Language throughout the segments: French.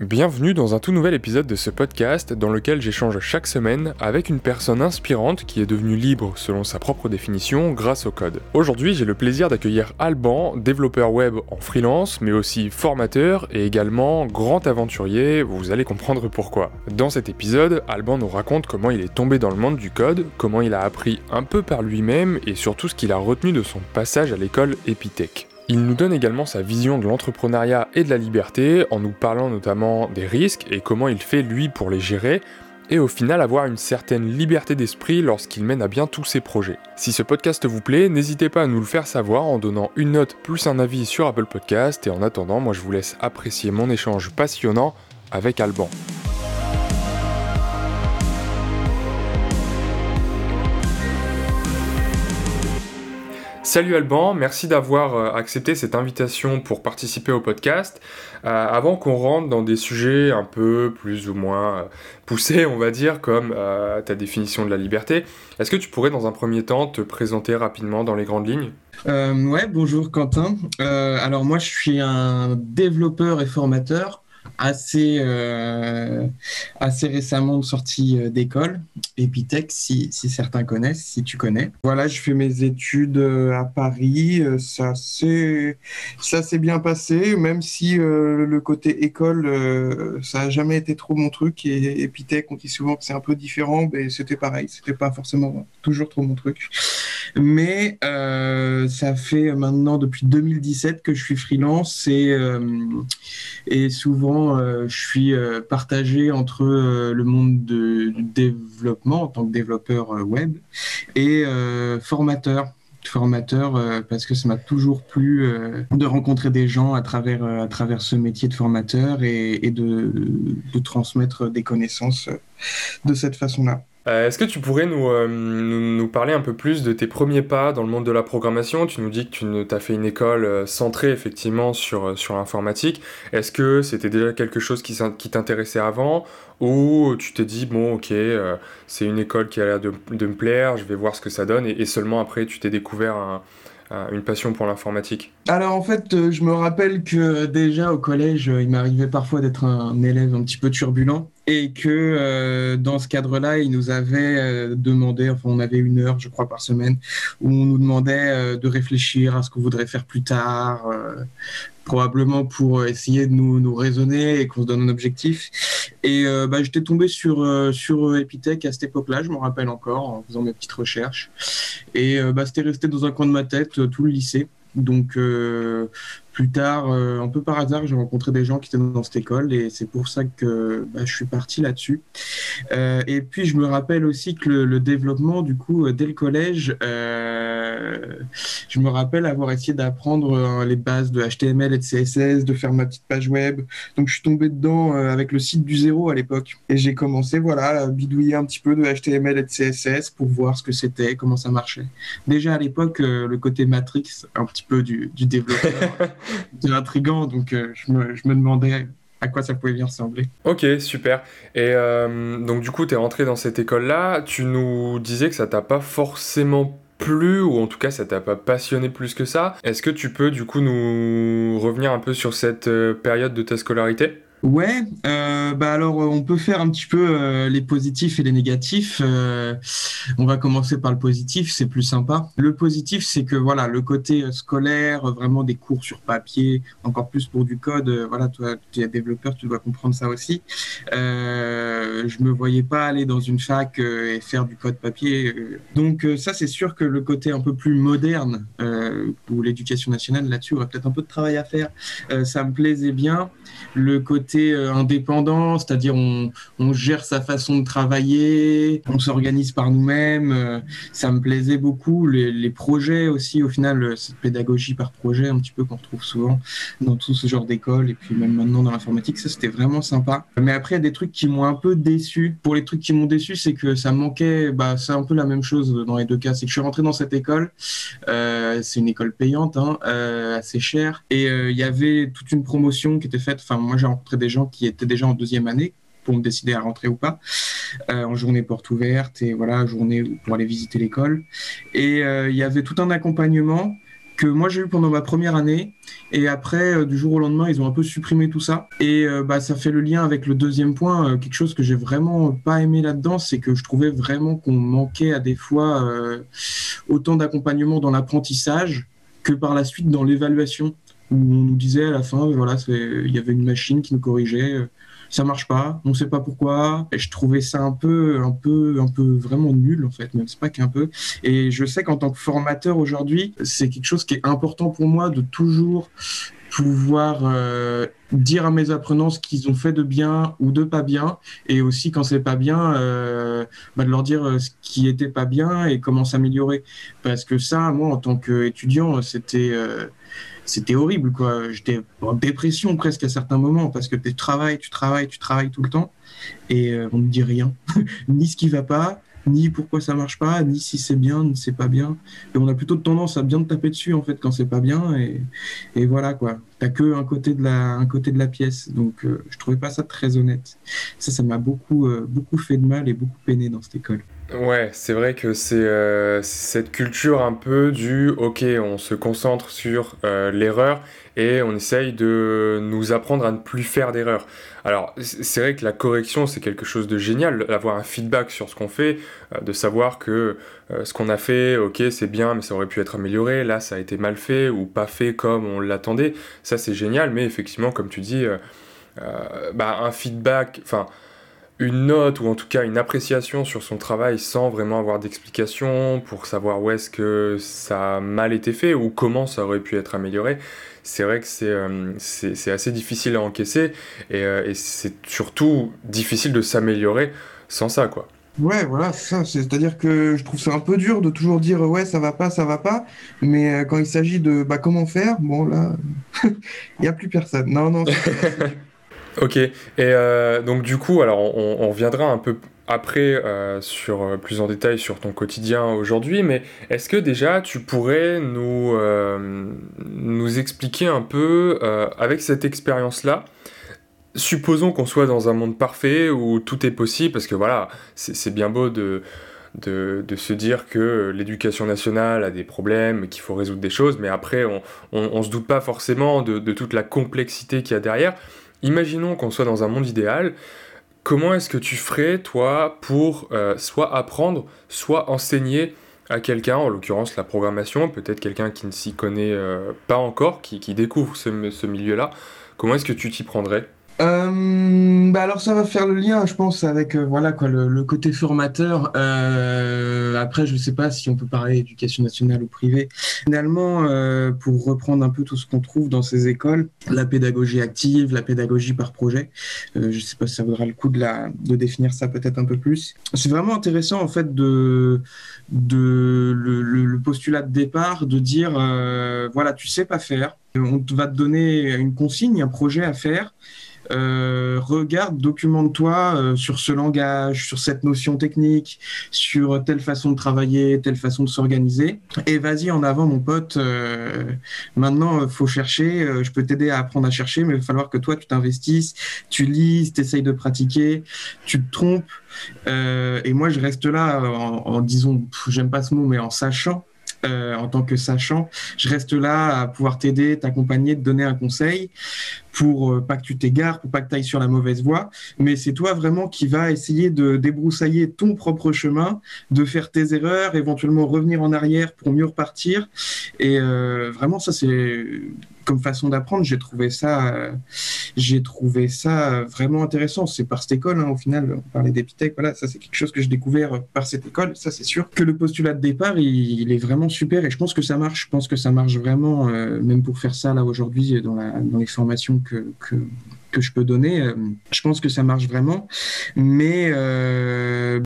Bienvenue dans un tout nouvel épisode de ce podcast dans lequel j'échange chaque semaine avec une personne inspirante qui est devenue libre selon sa propre définition grâce au code. Aujourd'hui j'ai le plaisir d'accueillir Alban, développeur web en freelance mais aussi formateur et également grand aventurier, vous allez comprendre pourquoi. Dans cet épisode, Alban nous raconte comment il est tombé dans le monde du code, comment il a appris un peu par lui-même et surtout ce qu'il a retenu de son passage à l'école Epitech. Il nous donne également sa vision de l'entrepreneuriat et de la liberté en nous parlant notamment des risques et comment il fait lui pour les gérer et au final avoir une certaine liberté d'esprit lorsqu'il mène à bien tous ses projets. Si ce podcast vous plaît, n'hésitez pas à nous le faire savoir en donnant une note plus un avis sur Apple Podcast et en attendant, moi je vous laisse apprécier mon échange passionnant avec Alban. Salut Alban, merci d'avoir euh, accepté cette invitation pour participer au podcast. Euh, avant qu'on rentre dans des sujets un peu plus ou moins euh, poussés, on va dire, comme ta définition de la liberté, est-ce que tu pourrais dans un premier temps te présenter rapidement dans les grandes lignes? Ouais, bonjour Quentin. alors moi je suis un développeur et formateur assez, euh, assez récemment de sortie euh, d'école, Epitech, si, si, certains connaissent, si tu connais. Voilà, je fais mes études euh, à Paris. Ça s'est bien passé, même si le côté école, ça n'a jamais été trop mon truc. Et Epitech, on dit souvent que c'est un peu différent, mais c'était pareil. C'était pas forcément toujours trop mon truc. Mais ça fait maintenant depuis 2017 que je suis freelance et, et souvent euh, je suis euh, partagé entre euh, le monde du développement en tant que développeur web et formateur formateur parce que ça m'a toujours plu de rencontrer des gens à travers, à travers ce métier de formateur et, de, de, transmettre des connaissances de cette façon-là. Euh, est-ce que tu pourrais euh, nous, nous, parler un peu plus de tes premiers pas dans le monde de la programmation? Tu nous dis que tu as fait une école euh, centrée effectivement sur, sur l'informatique. Est-ce que c'était déjà quelque chose qui, t'intéressait avant? Ou tu t'es dit, bon ok, c'est une école qui a l'air de, de, me plaire, je vais voir ce que ça donne, et, seulement après tu t'es découvert un, une passion pour l'informatique? Alors en fait, je me rappelle que déjà au collège, il m'arrivait parfois d'être un élève un petit peu turbulent et que euh, dans ce cadre-là, il nous avait demandé, enfin on avait une heure, je crois, par semaine, où on nous demandait de réfléchir à ce qu'on voudrait faire plus tard, probablement pour essayer de nous, raisonner et qu'on se donne un objectif. Et euh, bah, j'étais tombé sur, euh, sur Epitech à cette époque-là, je me rappelle encore, en faisant mes petites recherches. Et euh, bah, c'était resté dans un coin de ma tête tout le lycée. Donc, plus tard, euh, un peu par hasard, j'ai rencontré des gens qui étaient dans cette école et c'est pour ça que bah, je suis parti là-dessus. Euh, et puis, je me rappelle aussi que le, développement, du coup, euh, dès le collège, je me rappelle avoir essayé d'apprendre les bases de HTML et de CSS, de faire ma petite page web. Donc, je suis tombé dedans avec le site du zéro à l'époque. Et j'ai commencé, voilà, à bidouiller un petit peu de HTML et de CSS pour voir ce que c'était, comment ça marchait. Déjà à l'époque, le côté Matrix, un petit peu du, du. c'est intriguant, donc euh, je me, je, me, demandais à quoi ça pouvait bien ressembler. Ok, super. Et euh, donc du coup, tu es rentré dans cette école-là, tu nous disais que ça t'a pas forcément plu, ou en tout cas ça t'a pas passionné plus que ça. Est-ce que tu peux du coup nous revenir un peu sur cette euh, période de ta scolarité? Ouais, euh, bah alors euh, on peut faire un petit peu euh, les positifs et les négatifs. Euh, on va commencer par le positif, c'est plus sympa. Le positif, c'est que voilà, le côté scolaire, vraiment des cours sur papier, encore plus pour du code. voilà, toi, tu es développeur, tu dois comprendre ça aussi. je me voyais pas aller dans une fac et faire du code papier. Donc ça, c'est sûr que le côté un peu plus moderne pour l'éducation nationale là-dessus, aurait peut-être un peu de travail à faire. ça me plaisait bien. Le côté euh, indépendant, c'est-à-dire on, gère sa façon de travailler, on s'organise par nous-mêmes. Euh, ça me plaisait beaucoup. Les, projets aussi, au final, euh, cette pédagogie par projet, un petit peu qu'on retrouve souvent dans tout ce genre d'école et puis même maintenant dans l'informatique, ça c'était vraiment sympa. Mais après, il y a des trucs qui m'ont un peu déçu. Pour les trucs qui m'ont déçu, c'est que ça manquait, bah, c'est un peu la même chose dans les deux cas. C'est que je suis rentré dans cette école, c'est une école payante, hein, assez chère, et il y avait toute une promotion qui était faite. Enfin, moi j'ai rencontré des gens qui étaient déjà en deuxième année pour me décider à rentrer ou pas, euh, en journée porte ouverte et voilà, journée pour aller visiter l'école. Et euh, il y avait tout un accompagnement que moi j'ai eu pendant ma première année. Et après, euh, du jour au lendemain, ils ont un peu supprimé tout ça. Et bah, ça fait le lien avec le deuxième point. quelque chose que j'ai vraiment pas aimé là-dedans, c'est que je trouvais vraiment qu'on manquait à des fois autant d'accompagnement dans l'apprentissage que par la suite dans l'évaluation où on nous disait à la fin, voilà, il y avait une machine qui nous corrigeait, ça marche pas, on sait pas pourquoi. Et je trouvais ça un peu, un peu, un peu vraiment nul en fait, même c'est pas qu'un peu. Et je sais qu'en tant que formateur aujourd'hui, c'est quelque chose qui est important pour moi de toujours pouvoir euh, dire à mes apprenants ce qu'ils ont fait de bien ou de pas bien, et aussi quand c'est pas bien, euh, bah, de leur dire euh, ce qui était pas bien et comment s'améliorer. Parce que ça, moi, en tant qu'étudiant, c'était c'était horrible, quoi. J'étais en dépression presque à certains moments parce que tu travailles, tu travailles, tu travailles tout le temps et euh, on ne dit rien, ni ce qui va pas, ni pourquoi ça marche pas, ni si c'est bien, ni c'est pas bien. Et on a plutôt tendance à bien te taper dessus en fait quand c'est pas bien et, et voilà quoi. T'as que un côté de la, un côté de la pièce, donc euh, je trouvais pas ça très honnête. Ça, ça m'a beaucoup, euh, beaucoup fait de mal et beaucoup peiné dans cette école. Ouais, c'est vrai que c'est euh, cette culture un peu du ok, on se concentre sur euh, l'erreur et on essaye de nous apprendre à ne plus faire d'erreur. Alors, c'est vrai que la correction, c'est quelque chose de génial, d'avoir un feedback sur ce qu'on fait, euh, de savoir que ce qu'on a fait, ok, c'est bien, mais ça aurait pu être amélioré, là, ça a été mal fait ou pas fait comme on l'attendait. Ça, c'est génial, mais effectivement, comme tu dis, bah, un feedback, enfin une note ou en tout cas une appréciation sur son travail sans vraiment avoir d'explication pour savoir où est-ce que ça a mal été fait ou comment ça aurait pu être amélioré, c'est vrai que c'est euh, assez difficile à encaisser et, euh, et c'est surtout difficile de s'améliorer sans ça quoi. Ouais, voilà, c'est ça. C'est-à-dire que je trouve ça un peu dur de toujours dire ouais, ça va pas, ça va pas. Mais euh, quand il s'agit de bah, comment faire, bon là, il n'y a plus personne. Non, non. Ok, et euh, donc du coup, alors on, reviendra un peu après euh, sur euh, plus en détail sur ton quotidien aujourd'hui, mais est-ce que déjà tu pourrais nous, nous expliquer un peu avec cette expérience-là Supposons qu'on soit dans un monde parfait où tout est possible, parce que voilà, c'est bien beau de, de, se dire que l'éducation nationale a des problèmes, qu'il faut résoudre des choses, mais après on, on, se doute pas forcément de toute la complexité qu'il y a derrière. Imaginons qu'on soit dans un monde idéal. Comment est-ce que tu ferais, toi, pour euh, soit apprendre, soit enseigner à quelqu'un, en l'occurrence la programmation, peut-être quelqu'un qui ne s'y connaît euh, pas encore, qui, découvre ce milieu-là Comment est-ce que tu t'y prendrais? Euh, bah alors ça va faire le lien, je pense, avec euh, voilà quoi le, côté formateur. Euh, après, je sais pas si on peut parler d'éducation nationale ou privée. Finalement, euh, pour reprendre un peu tout ce qu'on trouve dans ces écoles, la pédagogie active, la pédagogie par projet. Euh, je sais pas si ça vaudra le coup de la de définir ça peut-être un peu plus. C'est vraiment intéressant en fait de de le, le postulat de départ de dire voilà tu sais pas faire, on va te donner une consigne, un projet à faire. Euh, regarde, documente-toi euh, sur ce langage, sur cette notion technique, sur telle façon de travailler, telle façon de s'organiser. Et vas-y en avant, mon pote. Euh, maintenant, faut chercher. je peux t'aider à apprendre à chercher, mais il va falloir que toi, tu t'investisses, tu lises, tu essayes de pratiquer, tu te trompes. et moi, je reste là en, en disons, j'aime pas ce mot, mais en sachant euh, en tant que sachant. Je reste là à pouvoir t'aider, t'accompagner, te donner un conseil pour euh, pas que tu t'égares, pour pas que tu ailles sur la mauvaise voie. Mais c'est toi vraiment qui va essayer de débroussailler ton propre chemin, de faire tes erreurs, éventuellement revenir en arrière pour mieux repartir. Et euh, vraiment, ça, c'est comme façon d'apprendre, j'ai trouvé ça, euh, j'ai trouvé ça vraiment intéressant. C'est par cette école, hein, au final, on parlait d'Epitech, voilà, ça c'est quelque chose que j'ai découvert par cette école, ça c'est sûr. Que le postulat de départ, il, est vraiment super et je pense que ça marche. Je pense que ça marche vraiment, euh, même pour faire ça là aujourd'hui dans, dans les formations que, que je peux donner, euh, je pense que ça marche vraiment. Mais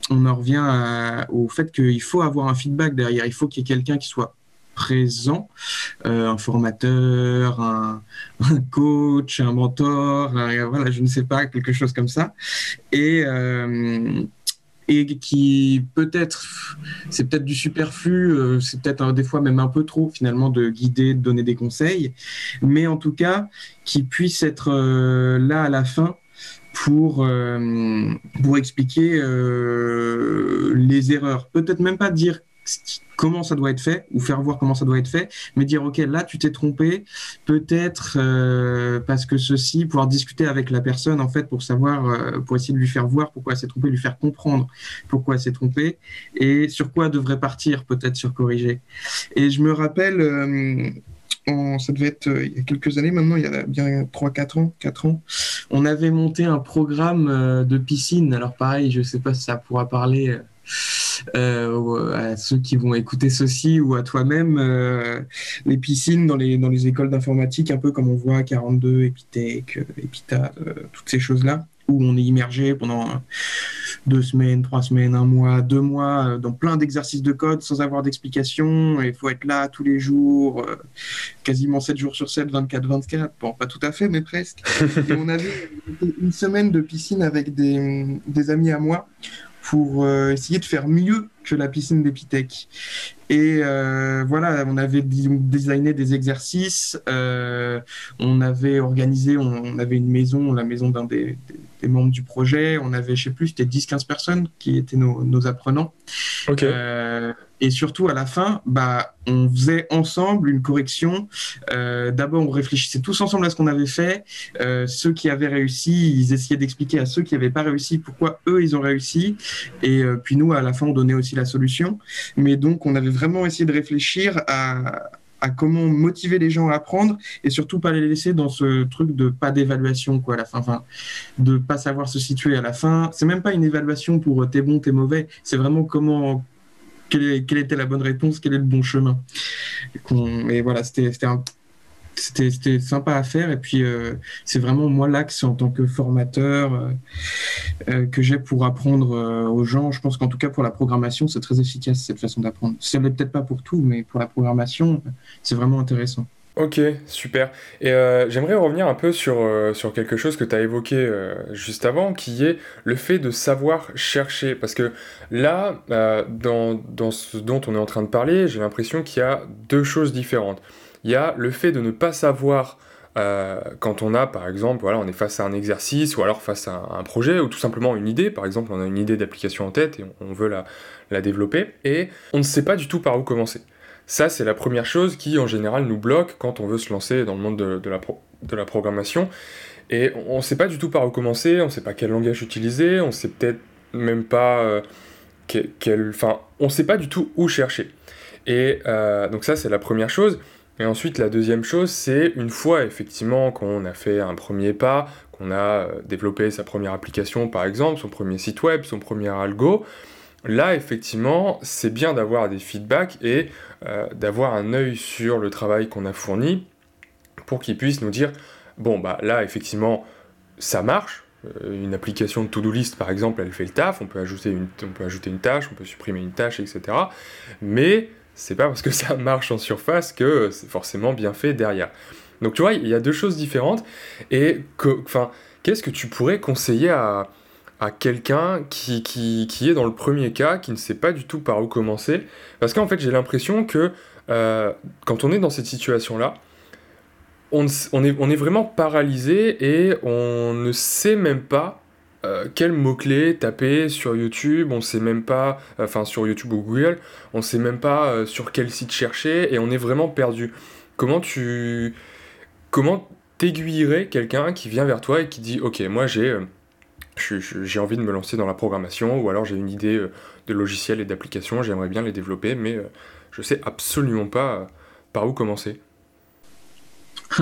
on en revient au fait qu'il faut avoir un feedback derrière. Il faut qu'il y ait quelqu'un qui soit présent, euh, un formateur, un, coach, un mentor, voilà, je ne sais pas, quelque chose comme ça. Et, euh, et qui peut-être, c'est peut-être du superflu, euh, c'est peut-être des fois même un peu trop finalement de guider, de donner des conseils, mais en tout cas, qui puisse être là à la fin pour, pour expliquer les erreurs. Peut-être même pas dire comment ça doit être fait ou faire voir comment ça doit être fait, mais dire ok là tu t'es trompé, peut-être euh, parce que ceci, pouvoir discuter avec la personne en fait pour savoir, euh, pour essayer de lui faire voir pourquoi elle s'est trompée, lui faire comprendre pourquoi elle s'est trompée et sur quoi elle devrait partir peut-être sur corriger. Et je me rappelle. Euh, ça devait être il y a quelques années maintenant, il y a bien 3-4 ans, 4 ans, on avait monté un programme de piscine. Alors pareil, je ne sais pas si ça pourra parler euh, à ceux qui vont écouter ceci ou à toi-même, euh, les piscines dans les, dans les écoles d'informatique, un peu comme on voit à 42, Epitech, Epita, euh, toutes ces choses-là, où on est immergé pendant deux semaines, trois semaines, un mois, deux mois, dans plein d'exercices de code sans avoir d'explication. Il faut être là tous les jours, quasiment 7 jours sur 7, 24-24. Bon, pas tout à fait, mais presque. Et on avait une semaine de piscine avec des, des amis à moi pour euh, essayer de faire mieux que la piscine d'Epitech. Et euh, voilà, on avait designé des exercices, euh, on avait organisé, on, avait une maison, la maison d'un des, des, membres du projet, on avait, je sais plus, c'était 10-15 personnes qui étaient nos, nos apprenants. Ok. Et surtout, à la fin, bah, on faisait ensemble une correction. Euh, D'abord, on réfléchissait tous ensemble à ce qu'on avait fait. Euh, ceux qui avaient réussi, ils essayaient d'expliquer à ceux qui n'avaient pas réussi pourquoi eux, ils ont réussi. Et euh, puis nous, à la fin, on donnait aussi la solution. Mais donc, on avait vraiment essayé de réfléchir à, comment motiver les gens à apprendre et surtout pas les laisser dans ce truc de pas d'évaluation quoi à la fin de pas savoir se situer à la fin c'est même pas une évaluation pour t'es bon t'es mauvais c'est vraiment comment quelle, était la bonne réponse, quel est le bon chemin. Et, voilà, c'était sympa à faire et puis euh, c'est vraiment moi l'axe en tant que formateur euh, euh, que j'ai pour apprendre aux gens. Je pense qu'en tout cas pour la programmation, c'est très efficace cette façon d'apprendre. Ce n'est peut-être pas pour tout, mais pour la programmation, c'est vraiment intéressant. Ok, super. Et euh, j'aimerais revenir un peu sur, euh, sur quelque chose que tu as évoqué euh, juste avant, qui est le fait de savoir chercher. Parce que là, dans, dans ce dont on est en train de parler, j'ai l'impression qu'il y a deux choses différentes. Il y a le fait de ne pas savoir quand on a, par exemple, voilà, on est face à un exercice ou alors face à un, projet ou tout simplement une idée. Par exemple, on a une idée d'application en tête et on, veut la, la développer et on ne sait pas du tout par où commencer. Ça, c'est la première chose qui, en général, nous bloque quand on veut se lancer dans le monde de, la, de la, programmation. Et on ne sait pas du tout par où commencer, on ne sait pas quel langage utiliser, on ne sait peut-être même pas euh, quel, Enfin, on ne sait pas du tout où chercher. Et euh, donc ça, c'est la première chose. Et ensuite, la deuxième chose, c'est une fois effectivement qu'on a fait un premier pas, qu'on a euh, développé sa première application, par exemple, son premier site web, son premier algo, Là, effectivement, c'est bien d'avoir des feedbacks et euh, d'avoir un œil sur le travail qu'on a fourni pour qu'il puisse nous dire bon, bah là, effectivement, ça marche. Euh, une application de to-do list, par exemple, elle fait le taf. On peut, ajouter une, tâche, on peut supprimer une tâche, etc. Mais c'est pas parce que ça marche en surface que c'est forcément bien fait derrière. Donc, tu vois, il y a deux choses différentes. Et, enfin, qu'est-ce que tu pourrais conseiller à à quelqu'un qui, qui, est dans le premier cas, qui ne sait pas du tout par où commencer. Parce qu'en fait, j'ai l'impression que euh, quand on est dans cette situation-là, on, on, est, on est vraiment paralysé et on ne sait même pas euh, quel mot-clé taper sur YouTube, on sait même pas, enfin sur YouTube ou Google, on sait même pas euh, sur quel site chercher et on est vraiment perdu. Comment tu comment t'aiguillerais quelqu'un qui vient vers toi et qui dit ok moi j'ai j'ai envie de me lancer dans la programmation ou alors j'ai une idée euh, de logiciel et d'application, j'aimerais bien les développer, mais euh, je sais absolument pas euh, par où commencer.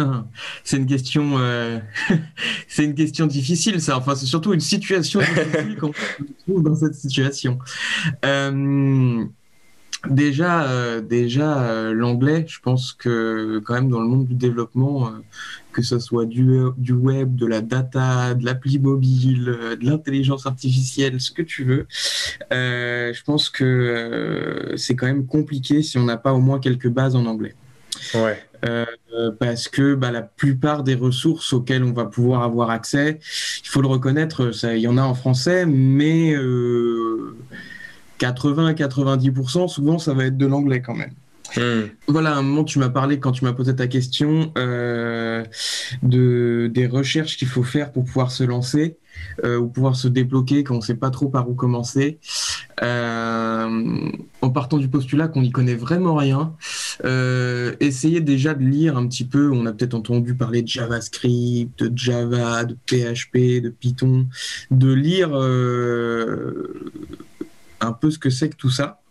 c'est une question, c'est une question difficile, ça. Enfin, c'est surtout une situation difficile quand on se trouve dans cette situation déjà, euh, déjà euh, l'anglais, je pense que quand même dans le monde du développement, euh, que ce soit du, web, de la data, de l'appli mobile, de l'intelligence artificielle, ce que tu veux, je pense que c'est quand même compliqué si on n'a pas au moins quelques bases en anglais. Ouais. Parce que bah, la plupart des ressources auxquelles on va pouvoir avoir accès, il faut le reconnaître, il y en a en français, mais 80-90%, souvent ça va être de l'anglais quand même. Hmm. Voilà, à un moment, tu m'as parlé, quand tu m'as posé ta question, euh, de, des recherches qu'il faut faire pour pouvoir se lancer euh, ou pouvoir se débloquer quand on ne sait pas trop par où commencer. Euh, en partant du postulat qu'on n'y connaît vraiment rien, essayez déjà de lire un petit peu. On a peut-être entendu parler de JavaScript, de Java, de PHP, de Python, de lire un peu ce que c'est que tout ça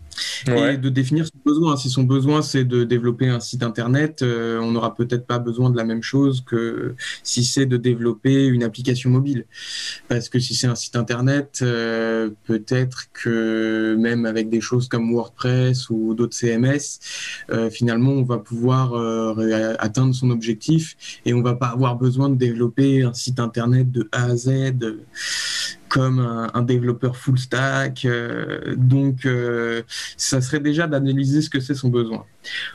et de définir son besoin. Si son besoin c'est de développer un site internet, euh, on n'aura peut-être pas besoin de la même chose que si c'est de développer une application mobile. Parce que si c'est un site internet, euh, peut-être que même avec des choses comme WordPress ou d'autres CMS, euh, finalement on va pouvoir atteindre son objectif et on va pas avoir besoin de développer un site internet de A à Z comme un, développeur full stack. Euh, donc, euh, ça serait déjà d'analyser ce que c'est son besoin.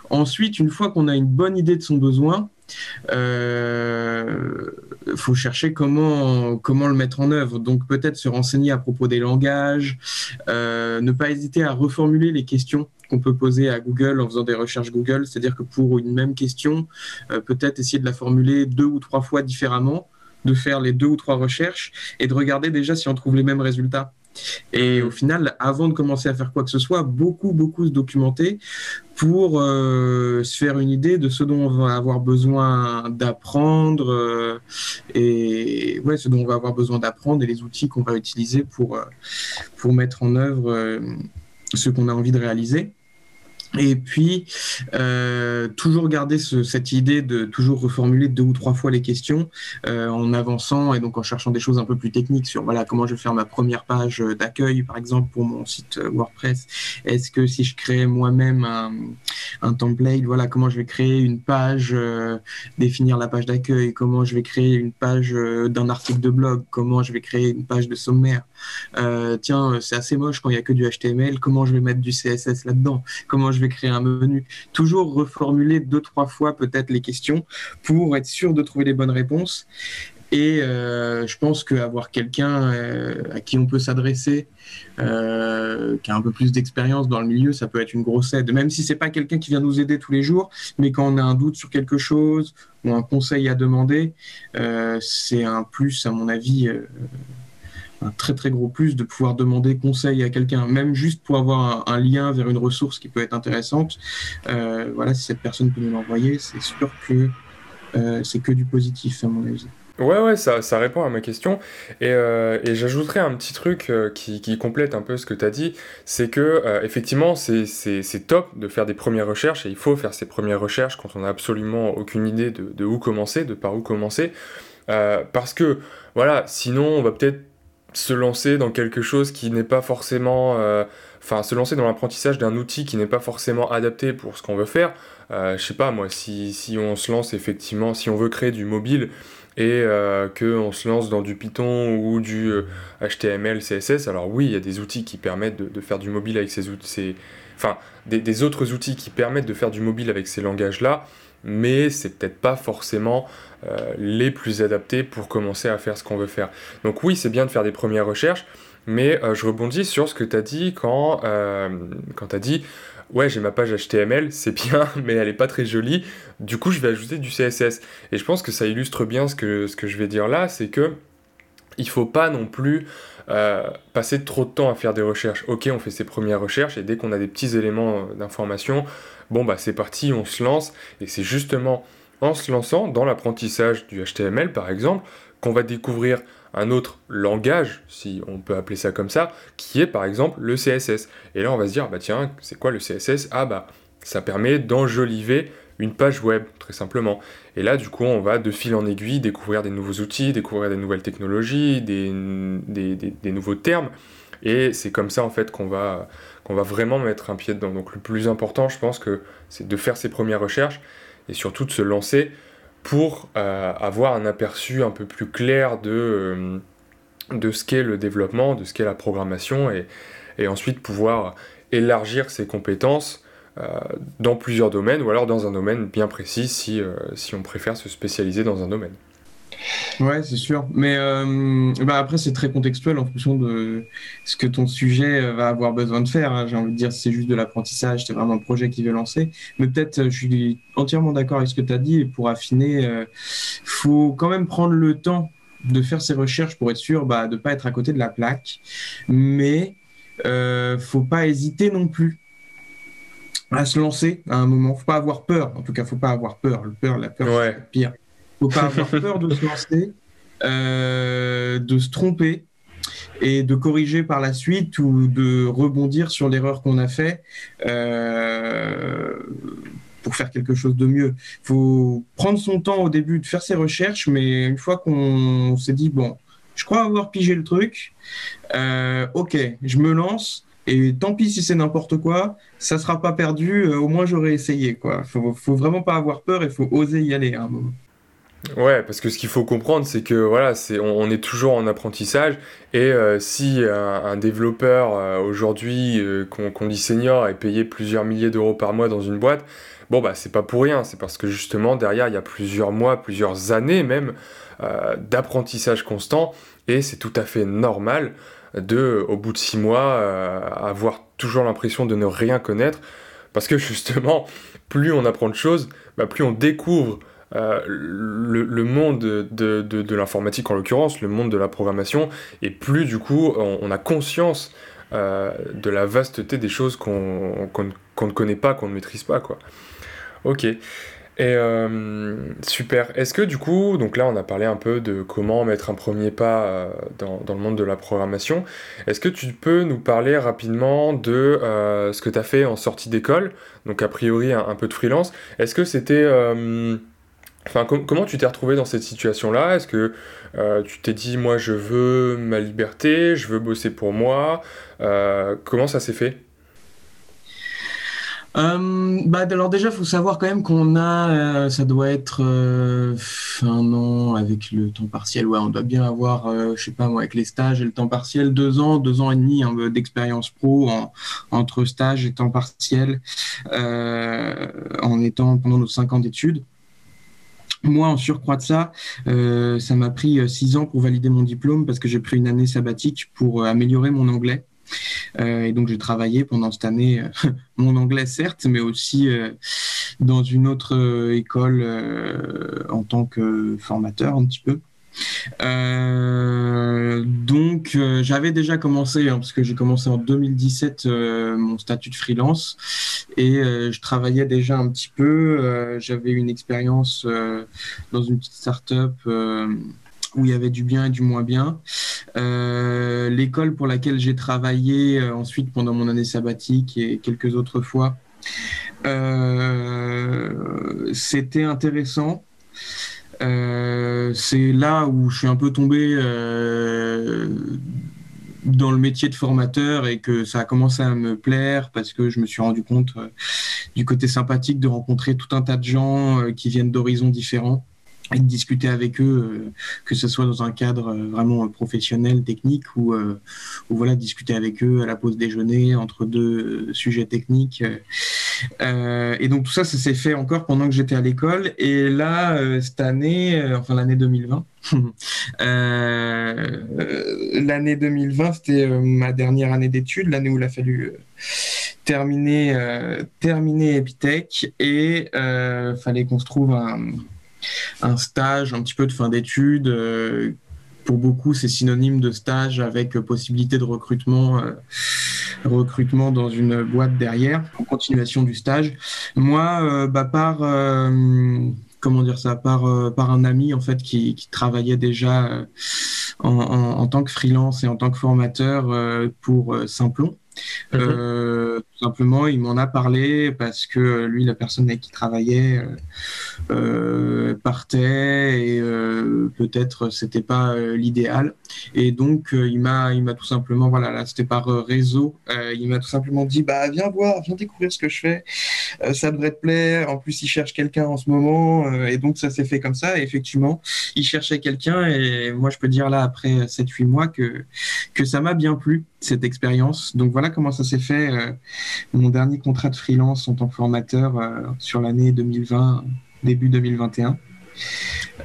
Ensuite, une fois qu'on a une bonne idée de son besoin, euh, faut chercher comment, comment le mettre en œuvre. Donc peut-être se renseigner à propos des langages, ne pas hésiter à reformuler les questions qu'on peut poser à Google en faisant des recherches Google. C'est-à-dire que pour une même question, peut-être essayer de la formuler deux ou trois fois différemment de faire les deux ou trois recherches et de regarder déjà si on trouve les mêmes résultats. Et au final, avant de commencer à faire quoi que ce soit, beaucoup, beaucoup se documenter pour euh, se faire une idée de ce dont on va avoir besoin d'apprendre euh, et ouais, ce dont on va avoir besoin d'apprendre et les outils qu'on va utiliser pour, euh, pour mettre en œuvre ce qu'on a envie de réaliser. Et puis, euh, toujours garder cette idée de toujours reformuler deux ou trois fois les questions euh, en avançant et donc en cherchant des choses un peu plus techniques sur voilà comment je vais faire ma première page d'accueil, par exemple, pour mon site WordPress. Est-ce que si je crée moi-même un, un, template, voilà comment je vais créer une page, euh, définir la page d'accueil, comment je vais créer une page d'un article de blog, comment je vais créer une page de sommaire? tiens, c'est assez moche quand il n'y a que du HTML, comment je vais mettre du CSS là-dedans, comment je vais créer un menu. Toujours reformuler deux, trois fois peut-être les questions pour être sûr de trouver les bonnes réponses. Et euh, je pense qu'avoir quelqu'un euh, à qui on peut s'adresser, euh, qui a un peu plus d'expérience dans le milieu, ça peut être une grosse aide. Même si c'est pas quelqu'un qui vient nous aider tous les jours, mais quand on a un doute sur quelque chose ou un conseil à demander, c'est un plus, à mon avis, un très très gros plus de pouvoir demander conseil à quelqu'un, même juste pour avoir un, lien vers une ressource qui peut être intéressante. Euh, voilà, si cette personne peut nous l'envoyer, c'est sûr que euh, c'est que du positif à mon avis. Ouais, ouais, ça, ça répond à ma question. Et, euh, et j'ajouterais un petit truc qui, qui, complète un peu ce que tu as dit, c'est que effectivement, c'est top de faire des premières recherches, et il faut faire ces premières recherches quand on n'a absolument aucune idée de, où commencer, de par où commencer. parce que, voilà, sinon, on va peut-être se lancer dans quelque chose qui n'est pas forcément... Euh, enfin, se lancer dans l'apprentissage d'un outil qui n'est pas forcément adapté pour ce qu'on veut faire. Euh, je sais pas, moi, si, si, on se lance effectivement, si on veut créer du mobile et euh, qu'on se lance dans du Python ou du HTML, CSS, alors oui, il y a des outils qui permettent de, faire du mobile avec ces outils... Enfin, des, des, autres outils qui permettent de faire du mobile avec ces langages-là, mais c'est peut-être pas forcément euh, les plus adaptés pour commencer à faire ce qu'on veut faire. Donc oui, c'est bien de faire des premières recherches, mais euh, je rebondis sur ce que tu as dit quand, euh, quand tu as dit ouais j'ai ma page HTML, c'est bien, mais elle n'est pas très jolie, du coup je vais ajouter du CSS. Et je pense que ça illustre bien ce que, ce que je vais dire là, c'est que il faut pas non plus passer trop de temps à faire des recherches. Ok, on fait ses premières recherches et dès qu'on a des petits éléments d'information, bon bah c'est parti, on se lance. Et c'est justement en se lançant dans l'apprentissage du HTML par exemple qu'on va découvrir un autre langage, si on peut appeler ça comme ça, qui est par exemple le CSS. Et là on va se dire, bah tiens, c'est quoi le CSS Ah bah ça permet d'enjoliver une page web, très simplement. Et là, du coup, on va de fil en aiguille découvrir des nouveaux outils, découvrir des nouvelles technologies, des, des nouveaux termes. Et c'est comme ça, en fait, qu'on va, qu'on va vraiment mettre un pied dedans. Donc le plus important, je pense que c'est de faire ses premières recherches et surtout de se lancer pour euh, avoir un aperçu un peu plus clair de, euh, de ce qu'est le développement, de ce qu'est la programmation et, ensuite pouvoir élargir ses compétences euh, dans plusieurs domaines ou alors dans un domaine bien précis si on préfère se spécialiser dans un domaine. Ouais, c'est sûr. Mais euh, bah après, c'est très contextuel en fonction de ce que ton sujet va avoir besoin de faire. Hein. J'ai envie de dire, c'est juste de l'apprentissage, c'est vraiment un projet qui veut lancer. Mais peut-être, je suis entièrement d'accord avec ce que tu as dit. Et pour affiner, il euh, faut quand même prendre le temps de faire ses recherches pour être sûr bah, de ne pas être à côté de la plaque. Mais euh, faut pas hésiter non plus à se lancer à un moment. Faut pas avoir peur. En tout cas, faut pas avoir peur. Le peur, la peur, c'est pire. Faut pas avoir peur de se lancer, euh, de se tromper et de corriger par la suite ou de rebondir sur l'erreur qu'on a fait euh, pour faire quelque chose de mieux. Il faut prendre son temps au début de faire ses recherches, mais une fois qu'on s'est dit, bon, je crois avoir pigé le truc, euh, ok, je me lance. Et tant pis si c'est n'importe quoi, ça sera pas perdu. Au moins j'aurais essayé. Quoi. Faut, faut vraiment pas avoir peur. Il faut oser y aller à un moment. Ouais, parce que ce qu'il faut comprendre, c'est que voilà, c'est on, est toujours en apprentissage et euh, si un, développeur euh, aujourd'hui euh, qu'on dit senior est payé plusieurs milliers d'euros par mois dans une boîte, bon bah c'est pas pour rien, c'est parce que justement derrière il y a plusieurs mois, plusieurs années même d'apprentissage constant et c'est tout à fait normal de, au bout de six mois, avoir toujours l'impression de ne rien connaître parce que justement, plus on apprend de choses, bah, plus on découvre euh, le, monde de, de, l'informatique en l'occurrence, le monde de la programmation, et plus du coup on, a conscience euh, de la vasteté des choses qu'on ne connaît pas, qu'on ne maîtrise pas. Quoi. Ok. Et euh, super. Est-ce que du coup, donc là on a parlé un peu de comment mettre un premier pas dans, dans, le monde de la programmation. Est-ce que tu peux nous parler rapidement de ce que tu as fait en sortie d'école? Donc a priori un, peu de freelance. Est-ce que c'était Comment tu t'es retrouvé dans cette situation-là? Est-ce que euh, tu t'es dit, moi, je veux ma liberté, je veux bosser pour moi euh, Comment ça s'est fait? Euh, bah, alors déjà, faut savoir quand même qu'on a, ça doit être un an avec le temps partiel. Ouais, on doit bien avoir, je sais pas moi, avec les stages et le temps partiel, deux ans, deux ans et demi hein, d'expérience pro entre stage et temps partiel, en étant pendant nos cinq ans d'études. Moi, en surcroît de ça, euh, ça m'a pris euh, six ans pour valider mon diplôme parce que j'ai pris une année sabbatique pour euh, améliorer mon anglais. et donc, j'ai travaillé pendant cette année mon anglais, certes, mais aussi dans une autre école en tant que formateur un petit peu. Euh, donc, euh, j'avais déjà commencé, hein, parce que j'ai commencé en 2017 euh, mon statut de freelance et je travaillais déjà un petit peu. J'avais une expérience dans une petite start-up où il y avait du bien et du moins bien. L'école pour laquelle j'ai travaillé ensuite pendant mon année sabbatique et quelques autres fois, c'était intéressant. Euh, c'est là où je suis un peu tombé euh, dans le métier de formateur et que ça a commencé à me plaire parce que je me suis rendu compte euh, du côté sympathique de rencontrer tout un tas de gens qui viennent d'horizons différents et de discuter avec eux, que ce soit dans un cadre vraiment professionnel, technique, ou, voilà, discuter avec eux à la pause déjeuner entre deux sujets techniques. Euh, et donc tout ça, ça s'est fait encore pendant que j'étais à l'école. Et là, euh, cette année, euh, enfin l'année 2020, l'année 2020, c'était ma dernière année d'études, l'année où il a fallu terminer, terminer Epitech et fallait qu'on se trouve un, un, stage, un petit peu de fin d'études pour beaucoup, c'est synonyme de stage avec possibilité de recrutement, euh, recrutement dans une boîte derrière, en continuation du stage. Moi, euh, bah, par euh, comment dire ça, par, par un ami en fait qui, qui travaillait déjà en, en, en, tant que freelance et en tant que formateur pour Simplon. Mhm. Euh, tout simplement, il m'en a parlé parce que lui, la personne avec qui il travaillait euh, euh, partait et peut-être c'était pas l'idéal. Et donc, il m'a, il m'a tout simplement, voilà, là, c'était par réseau. il m'a tout simplement dit, bah, viens voir, viens découvrir ce que je fais. ça devrait te plaire. En plus, il cherche quelqu'un en ce moment. et donc, ça s'est fait comme ça. Et effectivement, il cherchait quelqu'un. Et moi, je peux dire là, après 7-8 mois, que, que ça m'a bien plu cette expérience. Donc voilà comment ça s'est fait. Euh, mon dernier contrat de freelance en tant que formateur euh, sur l'année 2020, début 2021.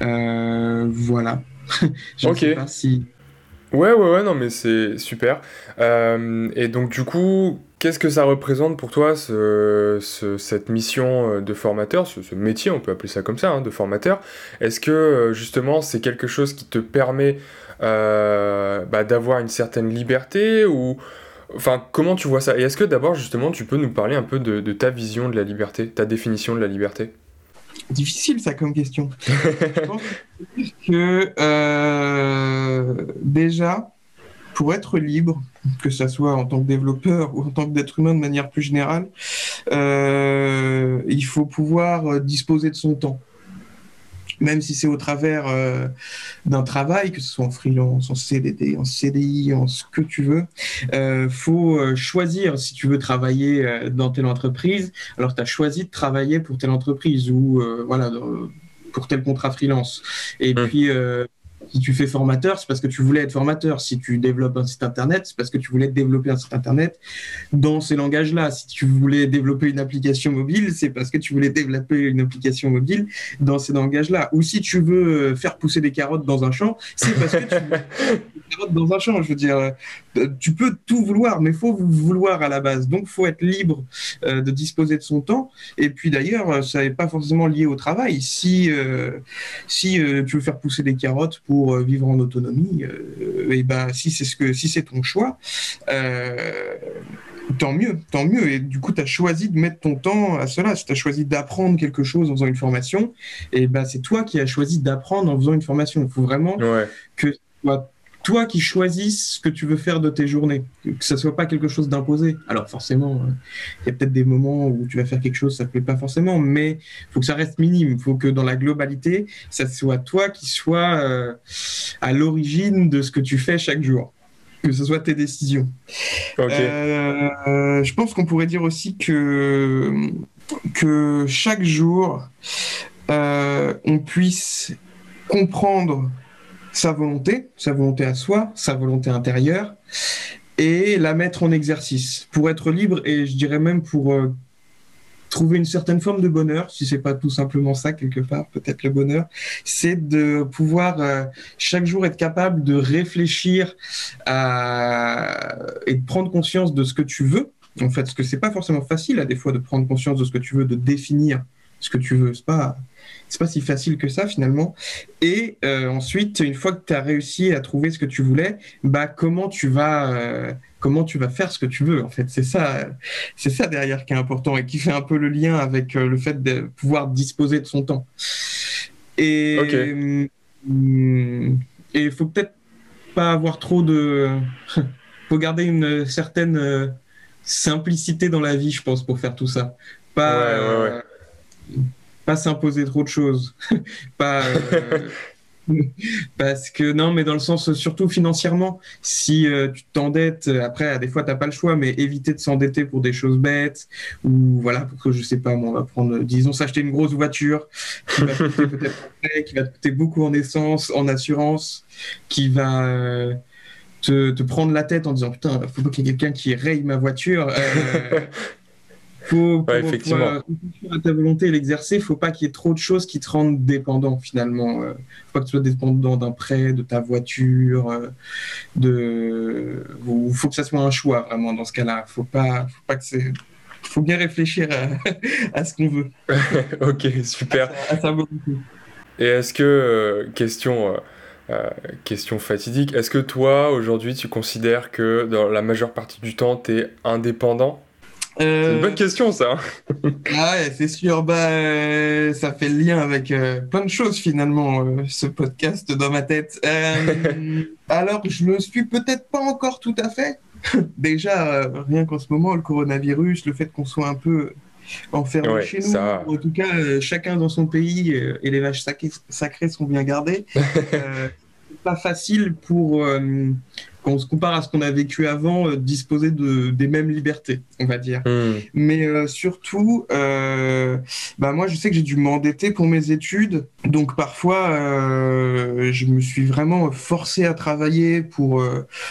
Euh, voilà. Je ok. Sais pas si. Ouais, ouais, ouais, non, mais c'est super. et donc, du coup, qu'est-ce que ça représente pour toi, ce, cette mission de formateur, ce, métier, on peut appeler ça comme ça, hein, de formateur? Est-ce que, justement, c'est quelque chose qui te permet euh, bah, d'avoir une certaine liberté ou, enfin, comment tu vois ça? Et est-ce que d'abord, justement, tu peux nous parler un peu de, ta vision de la liberté, ta définition de la liberté? Difficile ça comme question. Je pense que euh, déjà, pour être libre, que ce soit en tant que développeur ou en tant que d'être humain de manière plus générale, euh, il faut pouvoir disposer de son temps même si c'est au travers euh, d'un travail, que ce soit en freelance, en CDD, en CDI, en ce que tu veux. Euh, faut euh, choisir si tu veux travailler euh, dans telle entreprise. Alors, tu as choisi de travailler pour telle entreprise ou voilà pour tel contrat freelance. Et mmh. puis si tu fais formateur, c'est parce que tu voulais être formateur. Si tu développes un site internet, c'est parce que tu voulais développer un site internet dans ces langages-là. Si tu voulais développer une application mobile, c'est parce que tu voulais développer une application mobile dans ces langages-là. Ou si tu veux faire pousser des carottes dans un champ, c'est parce que tu veux des carottes dans un champ. Je veux dire, euh, tu peux tout vouloir, mais il faut vouloir à la base. Donc, faut être libre euh, de disposer de son temps. Et puis d'ailleurs, ça n'est pas forcément lié au travail. Si, euh, si tu veux faire pousser des carottes pour euh, vivre en autonomie, euh, et ben si c'est ce que si c'est ton choix, euh, tant mieux, tant mieux. Et du coup, tu as choisi de mettre ton temps à cela. Si tu as choisi d'apprendre quelque chose en faisant une formation, et ben c'est toi qui as choisi d'apprendre en faisant une formation. Il faut vraiment que toi qui choisisses ce que tu veux faire de tes journées, que ça soit pas quelque chose d'imposé. Alors forcément, euh, il y a peut-être des moments où tu vas faire quelque chose, ça te plaît pas forcément, mais il faut que ça reste minime. Il faut que dans la globalité, ça soit toi qui soit euh, à l'origine de ce que tu fais chaque jour, que ce soit tes décisions. Euh, je pense qu'on pourrait dire aussi que que chaque jour, on puisse comprendre sa volonté, sa volonté à soi, sa volonté intérieure, et la mettre en exercice pour être libre et je dirais même pour euh, trouver une certaine forme de bonheur, si c'est pas tout simplement ça quelque part, peut-être le bonheur, c'est de pouvoir euh, chaque jour être capable de réfléchir et de prendre conscience de ce que tu veux. En fait, ce que c'est pas forcément facile à des fois de prendre conscience de ce que tu veux, de définir ce que tu veux. C'est pas c'est pas si facile que ça finalement. Et euh, ensuite, une fois que tu as réussi à trouver ce que tu voulais, bah comment tu vas euh, comment tu vas faire ce que tu veux en fait? C'est ça c'est ça derrière qui est important et qui fait un peu le lien avec euh, le fait de pouvoir disposer de son temps. Et et il faut peut-être pas avoir trop de faut garder une certaine simplicité dans la vie, je pense, pour faire tout ça. Pas ouais, pas s'imposer trop de choses. pas. Euh, parce que non, mais dans le sens surtout financièrement, si euh, tu t'endettes, après, des fois, tu n'as pas le choix, mais éviter de s'endetter pour des choses bêtes, ou voilà, pour que je sais pas, on va prendre, disons, s'acheter une grosse voiture qui va coûter peut-être qui va te coûter beaucoup en essence, en assurance, qui va. Euh, te, te, prendre la tête en disant putain, faut pas qu'il y ait quelqu'un qui raye ma voiture. Faut, ouais, effectivement. ta volonté et l'exercer, il faut pas qu'il y ait trop de choses qui te rendent dépendant finalement. Euh, faut pas que tu sois dépendant d'un prêt, de ta voiture, euh, de. Il faut que ça soit un choix vraiment dans ce cas-là. Faut pas, faut pas que c'est. Faut bien réfléchir à, ce qu'on veut. ok, super. Et est-ce que euh, question. question fatidique. Est-ce que toi, aujourd'hui, tu considères que dans la majeure partie du temps, tu es indépendant? C'est une bonne question, ça. ah ouais, c'est sûr. Bah, euh, ça fait le lien avec euh, plein de choses, finalement, euh, ce podcast dans ma tête. alors, je me suis peut-être pas encore tout à fait. Déjà, rien qu'en ce moment, le coronavirus, le fait qu'on soit un peu enfermé chez nous, en tout cas, chacun dans son pays et les vaches sacrées sont bien gardées. pas facile pour quand on se compare à ce qu'on a vécu avant, euh, disposer de, des mêmes libertés, on va dire. Hmm. Mais euh, surtout, euh, bah moi, je sais que j'ai dû m'endetter pour mes études. Donc parfois, je me suis vraiment forcé à travailler pour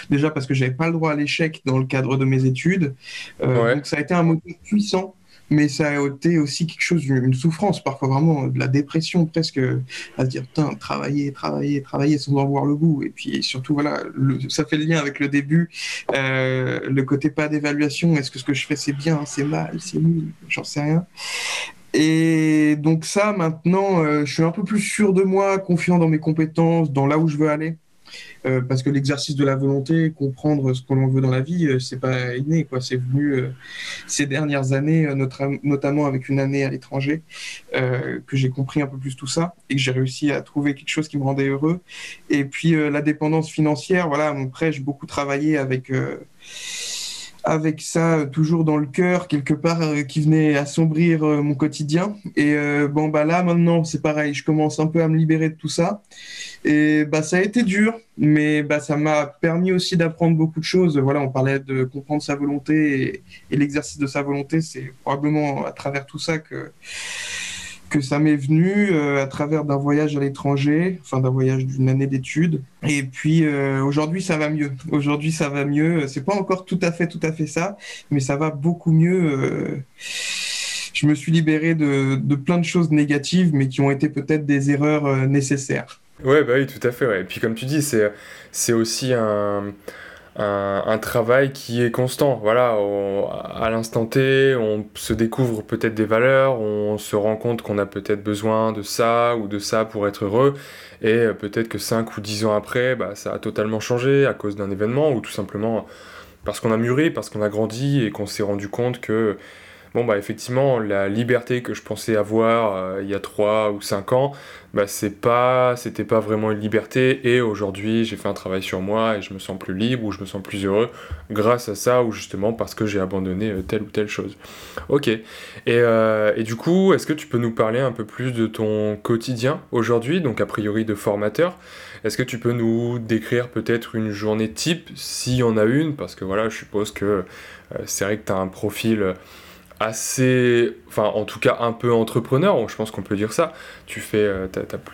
déjà parce que j'avais pas le droit à l'échec dans le cadre de mes études. Donc ça a été un moteur puissant mais ça a été aussi quelque chose, une souffrance, parfois vraiment de la dépression presque, à se dire, putain, travailler, travailler, travailler sans en voir le bout. Et puis surtout, voilà, ça fait le lien avec le début, euh, le côté pas d'évaluation, est-ce que ce que je fais c'est bien, c'est mal, c'est nul, j'en sais rien. Et donc ça, maintenant, euh, je suis un peu plus sûr de moi, confiant dans mes compétences, dans là où je veux aller. Euh, parce que l'exercice de la volonté, comprendre ce que l'on veut dans la vie, euh, c'est pas inné, quoi. C'est venu euh, ces dernières années, notamment avec une année à l'étranger, que j'ai compris un peu plus tout ça et que j'ai réussi à trouver quelque chose qui me rendait heureux. Et puis la dépendance financière, voilà, mon prêt, j'ai beaucoup travaillé avec avec ça toujours dans le cœur quelque part euh, qui venait assombrir euh, mon quotidien. Et euh, bon bah là maintenant c'est pareil. Je commence un peu à me libérer de tout ça. Et bah ça a été dur. Mais bah ça m'a permis aussi d'apprendre beaucoup de choses. Voilà on parlait de comprendre sa volonté et l'exercice de sa volonté. C'est probablement à travers tout ça que que ça m'est venu euh, à travers d'un voyage à l'étranger, enfin d'un voyage d'une année d'études. Et puis euh, aujourd'hui ça va mieux. Aujourd'hui ça va mieux. C'est pas encore tout à fait tout à fait ça, mais ça va beaucoup mieux. Euh. je me suis libéré de, de, plein de choses négatives, mais qui ont été peut-être des erreurs nécessaires. Ouais, bah oui, tout à fait. Et puis comme tu dis, c'est aussi un un, travail qui est constant. Voilà, à l'instant T, on se découvre peut-être des valeurs, on se rend compte qu'on a peut-être besoin de ça ou de ça pour être heureux, et euh, peut-être que 5 ou 10 ans après, bah, ça a totalement changé à cause d'un événement ou tout simplement parce qu'on a mûri, parce qu'on a grandi et qu'on s'est rendu compte que bon bah effectivement la liberté que je pensais avoir euh, il y a 3 ou 5 ans bah c'est pas c'était pas vraiment une liberté. Et aujourd'hui j'ai fait un travail sur moi et je me sens plus libre ou je me sens plus heureux grâce à ça ou justement parce que j'ai abandonné euh, telle ou telle chose. Ok. Et, euh, et du coup est-ce que tu peux nous parler un peu plus de ton quotidien aujourd'hui donc a priori de formateur? Est-ce que tu peux nous décrire peut-être une journée type s'il y en a une? Parce que voilà je suppose que c'est vrai que tu as un profil assez, enfin en tout cas un peu entrepreneur, je pense qu'on peut dire ça. Tu fais, euh,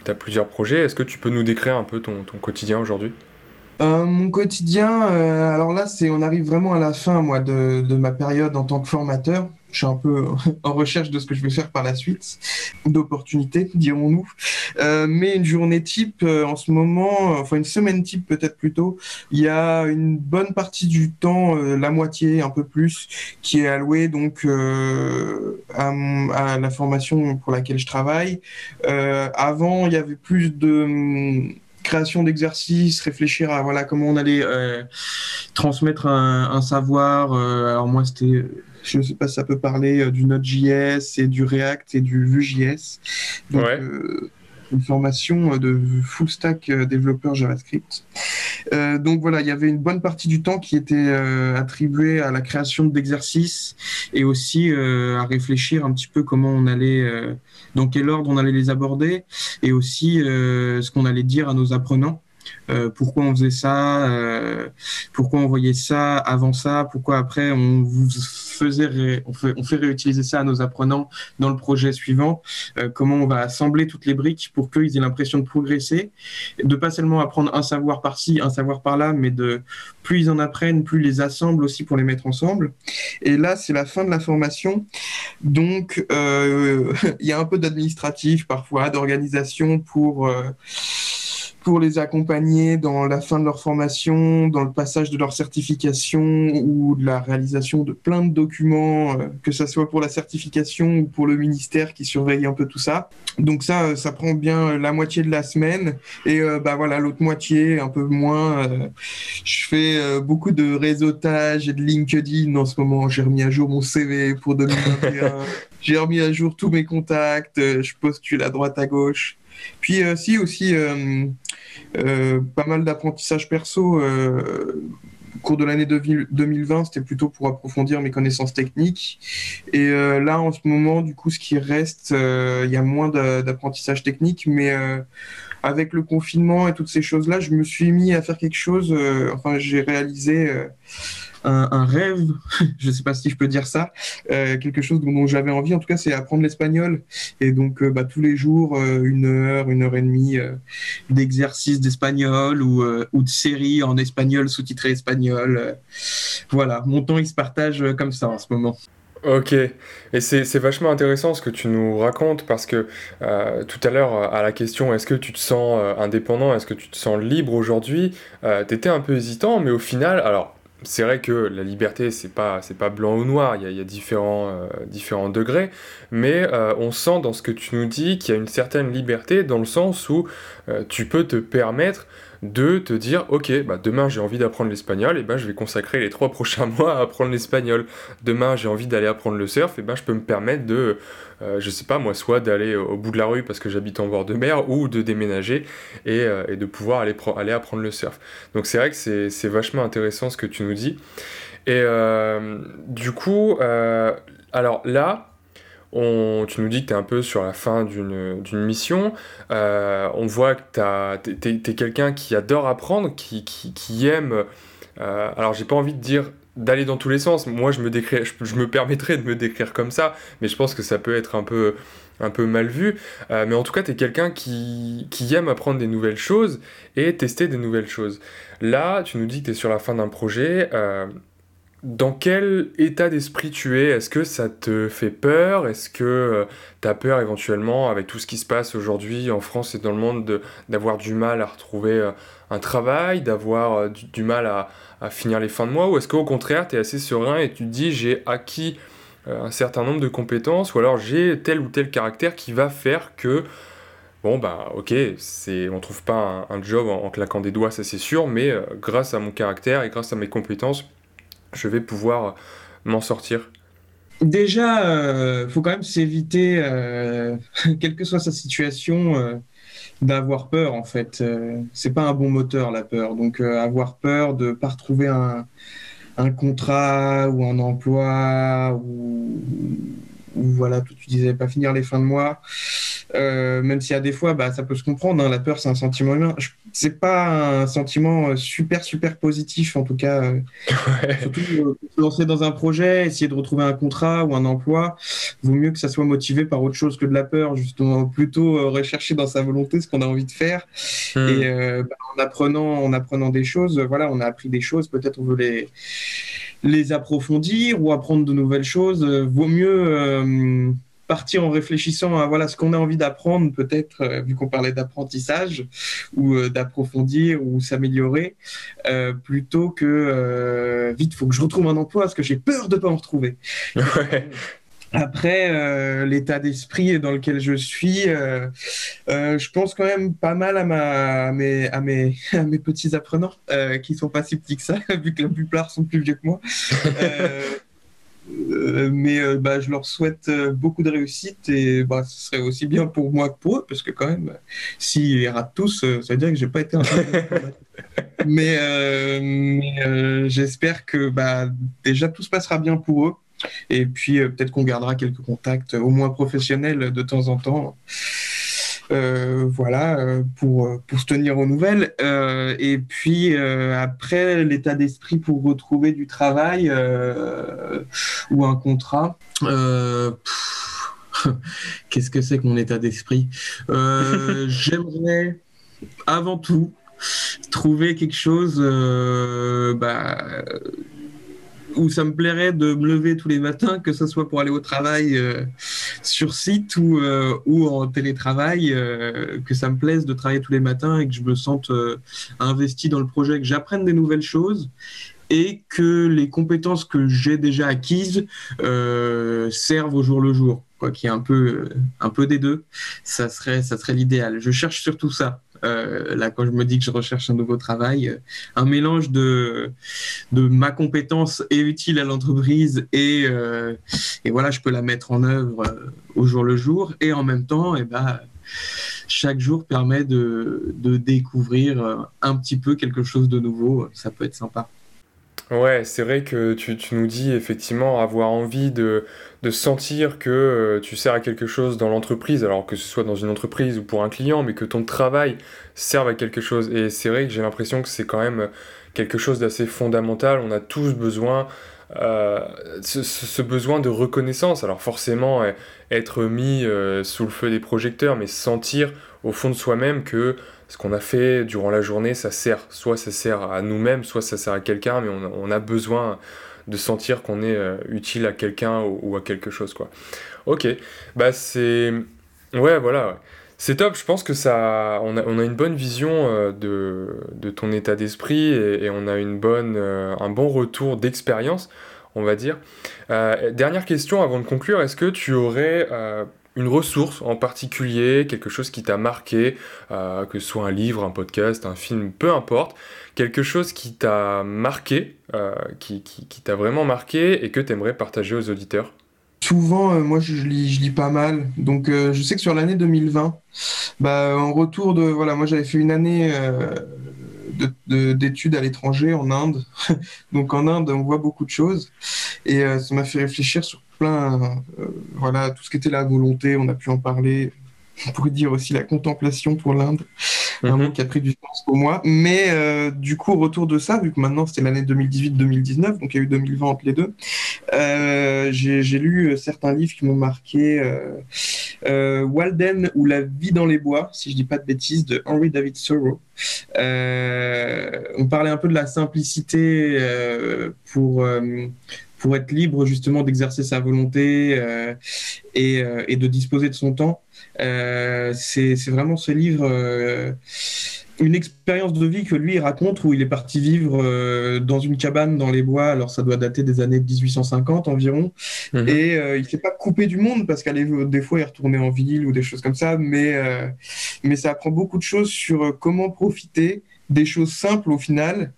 as, plusieurs projets. Est-ce que tu peux nous décrire un peu ton, quotidien aujourd'hui? Euh, Mon quotidien, euh, alors là, c'est, on arrive vraiment à la fin, moi, de, de ma période en tant que formateur je suis un peu en recherche de ce que je vais faire par la suite, d'opportunités, dirons-nous. Euh, mais une journée type, euh, en ce moment, enfin une semaine type peut-être plutôt, il y a une bonne partie du temps, euh, la moitié, un peu plus, qui est allouée donc à, la formation pour laquelle je travaille. avant, il y avait plus de création d'exercices, réfléchir à voilà comment on allait transmettre un, un savoir. alors moi, c'était je ne sais pas si ça peut parler euh, du Node.js et du React et du Vue.js. Donc, euh, une formation euh, de full stack développeur JavaScript. donc voilà, il y avait une bonne partie du temps qui était attribuée à la création d'exercices et aussi à réfléchir un petit peu comment on allait, dans quel ordre on allait les aborder et aussi ce qu'on allait dire à nos apprenants. Euh, pourquoi on faisait ça, euh, pourquoi on voyait ça avant ça, pourquoi après on vous on, fait, réutiliser ça à nos apprenants dans le projet suivant, euh, comment on va assembler toutes les briques pour qu'ils aient l'impression de progresser, de pas seulement apprendre un savoir par-ci, un savoir par-là, mais de plus ils en apprennent, plus ils les assemblent aussi pour les mettre ensemble. Et là, c'est la fin de la formation, donc il y a un peu d'administratif parfois, d'organisation pour pour les accompagner dans la fin de leur formation, dans le passage de leur certification ou de la réalisation de plein de documents, euh, que ce soit pour la certification ou pour le ministère qui surveille un peu tout ça. Donc ça, euh, ça prend bien la moitié de la semaine et euh, bah voilà l'autre moitié un peu moins. je fais beaucoup de réseautage et de LinkedIn en ce moment. J'ai remis à jour mon CV pour 2021. J'ai remis à jour tous mes contacts. je postule à droite à gauche. Puis euh, si aussi euh, euh, pas mal d'apprentissage perso cours de l'année 2020, c'était plutôt pour approfondir mes connaissances techniques. Et là, en ce moment, du coup, ce qui reste, il y a moins d'apprentissage technique, mais avec le confinement et toutes ces choses-là, je me suis mis à faire quelque chose. enfin, j'ai réalisé un, rêve, je ne sais pas si je peux dire ça, euh, quelque chose dont, j'avais envie, en tout cas, c'est apprendre l'espagnol. Et donc, euh, bah, tous les jours, euh, une heure, une heure et demie d'exercice d'espagnol ou, ou, de série en espagnol, sous-titré espagnol. voilà, mon temps, il se partage comme ça en ce moment. Ok, et c'est vachement intéressant ce que tu nous racontes parce que tout à l'heure à la question est-ce que tu te sens indépendant, est-ce que tu te sens libre aujourd'hui, tu étais un peu hésitant, mais au final, alors c'est vrai que la liberté, c'est pas, c'est pas blanc ou noir, il y a, différents, euh, différents degrés, mais euh, on sent dans ce que tu nous dis qu'il y a une certaine liberté dans le sens où euh, tu peux te permettre de te dire ok bah demain j'ai envie d'apprendre l'espagnol et ben je vais consacrer les trois prochains mois à apprendre l'espagnol. Demain j'ai envie d'aller apprendre le surf et ben je peux me permettre de euh, je sais pas moi soit d'aller au bout de la rue parce que j'habite en bord de mer ou de déménager et, euh, de pouvoir aller, apprendre le surf. Donc c'est vrai que c'est vachement intéressant ce que tu nous dis. Et euh, du coup alors là tu nous dis que tu es un peu sur la fin d'une mission. Euh, on voit que tu es, quelqu'un qui adore apprendre, qui, aime. Euh, alors, j'ai pas envie de dire d'aller dans tous les sens. Moi, je me, décris, je, me permettrais de me décrire comme ça, mais je pense que ça peut être un peu, un peu mal vu. Euh, mais en tout cas, tu es quelqu'un qui, qui aime apprendre des nouvelles choses et tester des nouvelles choses. Là, tu nous dis que tu es sur la fin d'un projet. Euh, dans quel état d'esprit tu es? Est-ce que ça te fait peur? Est-ce que euh, tu as peur éventuellement, avec tout ce qui se passe aujourd'hui en France et dans le monde, d'avoir du mal à retrouver euh, un travail, d'avoir euh, du, mal à, finir les fins de mois? Ou est-ce qu'au contraire, tu es assez serein et tu te dis j'ai acquis un certain nombre de compétences ou alors j'ai tel ou tel caractère qui va faire que bon bah ok on trouve pas un, job en, claquant des doigts ça c'est sûr mais grâce à mon caractère et grâce à mes compétences je vais pouvoir m'en sortir Déjà, il euh, faut quand même s'éviter, euh, quelle que soit sa situation, euh, d'avoir peur en fait. c'est pas un bon moteur la peur. Donc avoir peur de pas retrouver un, un contrat ou un emploi ou, ou voilà, tu disais pas finir les fins de mois. Euh, même s'il y a des fois, bah, ça peut se comprendre. Hein, la peur, c'est un sentiment humain. C'est pas un sentiment euh, super, super positif, en tout cas. Euh, surtout, se lancer dans un projet, essayer de retrouver un contrat ou un emploi, vaut mieux que ça soit motivé par autre chose que de la peur, justement, plutôt rechercher dans sa volonté ce qu'on a envie de faire. Hmm. Et bah, en, apprenant, en apprenant des choses, voilà, on a appris des choses, peut-être on veut les les approfondir ou apprendre de nouvelles choses. vaut mieux partir en réfléchissant à voilà ce qu'on a envie d'apprendre, peut-être euh, vu qu'on parlait d'apprentissage ou euh, d'approfondir ou s'améliorer, euh, plutôt que vite faut que je retrouve un emploi parce que j'ai peur de pas en retrouver. Après, l'état d'esprit dans lequel je suis, je pense quand même pas mal à, ma, mes, à, mes, à mes petits apprenants qui sont pas si petits que ça, vu que la plupart sont plus vieux que moi. Euh, mais euh, bah, je leur souhaite euh, beaucoup de réussite et bah, ce serait aussi bien pour moi que pour eux, parce que quand même, s'ils ratent tous, ça veut dire que j'ai pas été un Mais, mais j'espère que bah, déjà tout se passera bien pour eux. Et puis peut-être qu'on gardera quelques contacts, au moins professionnels, de temps en temps. Euh, voilà, euh, pour, pour se tenir aux nouvelles. Euh, et puis après, l'état d'esprit pour retrouver du travail ou un contrat. Qu'est-ce que c'est que mon état d'esprit? J'aimerais avant tout trouver quelque chose bah, où ça me plairait de me lever tous les matins, que ce soit pour aller au travail euh, sur site ou, euh, en télétravail, euh, que ça me plaise de travailler tous les matins et que je me sente investi dans le projet, que j'apprenne des nouvelles choses et que les compétences que j'ai déjà acquises servent au jour le jour. Quoi, qu'il y ait un peu, un peu des deux, ça serait, ça serait l'idéal. Je cherche surtout ça. Euh, là, quand je me dis que je recherche un nouveau travail, euh, un mélange de, ma compétence est utile à l'entreprise et, euh, voilà, je peux la mettre en œuvre au jour le jour et en même temps, eh ben, chaque jour permet de, de découvrir un petit peu quelque chose de nouveau. Ça peut être sympa. Ouais, c'est vrai que tu, nous dis effectivement avoir envie de, sentir que euh, tu sers à quelque chose dans l'entreprise, alors que ce soit dans une entreprise ou pour un client, mais que ton travail serve à quelque chose. Et c'est vrai que j'ai l'impression que c'est quand même quelque chose d'assez fondamental. On a tous besoin, euh, ce, besoin de reconnaissance. Alors forcément, être mis euh, sous le feu des projecteurs, mais sentir au fond de soi-même que ce qu'on a fait durant la journée, ça sert. Soit ça sert à nous-mêmes, soit ça sert à quelqu'un, mais on, a besoin de sentir qu'on est euh, utile à quelqu'un ou, à quelque chose, quoi. Ok, bah c'est... Ouais, voilà, C'est top, je pense que ça, on a, on a une bonne vision euh, de, de, ton état d'esprit et, on a une bonne, euh, un bon retour d'expérience, on va dire. dernière question avant de conclure, est-ce que tu aurais une ressource en particulier, quelque chose qui t'a marqué, euh, que ce soit un livre, un podcast, un film, peu importe, quelque chose qui t'a marqué, euh, qui, t'a vraiment marqué et que tu aimerais partager aux auditeurs? Souvent, euh, moi, je, lis, je lis pas mal. Donc, je sais que sur l'année 2020, bah, en retour de... Voilà, moi, j'avais fait une année d'études à l'étranger, en Inde. Donc, en Inde, on voit beaucoup de choses. Et ça m'a fait réfléchir sur plein, euh, voilà, tout ce qui était la volonté, on a pu en parler. On pourrait dire aussi la contemplation pour l'Inde, un mot mhm. qui a pris du sens pour moi. Mais euh, du coup, retour de ça, vu que maintenant c'était l'année 2018-2019, donc il y a eu 2020 entre les deux, euh, j'ai lu certains livres qui m'ont marqué. Walden ou La vie dans les bois, si je dis pas de bêtises, de Henry David Thoreau. on parlait un peu de la simplicité pour pour être libre justement d'exercer sa volonté euh, et, euh, et, de disposer de son temps. Euh, c'est vraiment ce livre une expérience de vie que lui raconte où il est parti vivre dans une cabane dans les bois. Alors ça doit dater des années 1850 environ. Mhm. Et il il s'est pas coupé du monde parce qu'à des fois il retournait en ville ou des choses comme ça. Mais mais ça apprend beaucoup de choses sur comment profiter des choses simples au final,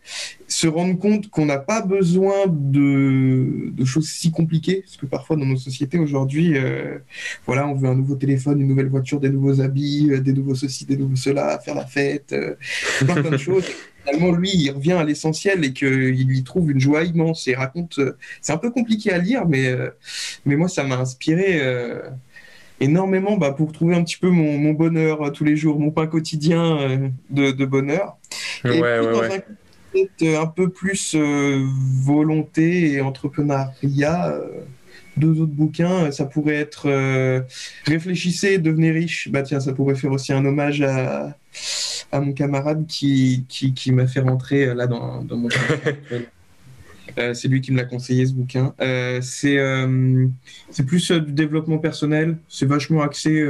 se rendre compte qu'on n'a pas besoin de, choses si compliquées, parce que parfois dans nos sociétés aujourd'hui, euh, voilà, on veut un nouveau téléphone, une nouvelle voiture, des nouveaux habits, euh, des nouveaux ceci, des nouveaux cela, faire la fête, euh, plein, de choses. Finalement, lui, il revient à l'essentiel et qu'il lui trouve une joie immense et raconte. c'est un peu compliqué à lire, mais, mais moi, ça m'a inspiré énormément bah, pour trouver un petit peu mon, bonheur tous les jours, mon pain quotidien de bonheur. Et puis, dans un un peu plus euh, volonté et entrepreneuriat, euh, deux autres bouquins, ça pourrait être euh, Réfléchissez, devenez riche. Bah tiens, ça pourrait faire aussi un hommage à, à mon camarade qui, qui, qui m'a fait rentrer là dans, dans mon c'est lui qui me l'a conseillé ce bouquin. c'est c'est plus du développement personnel. C'est vachement axé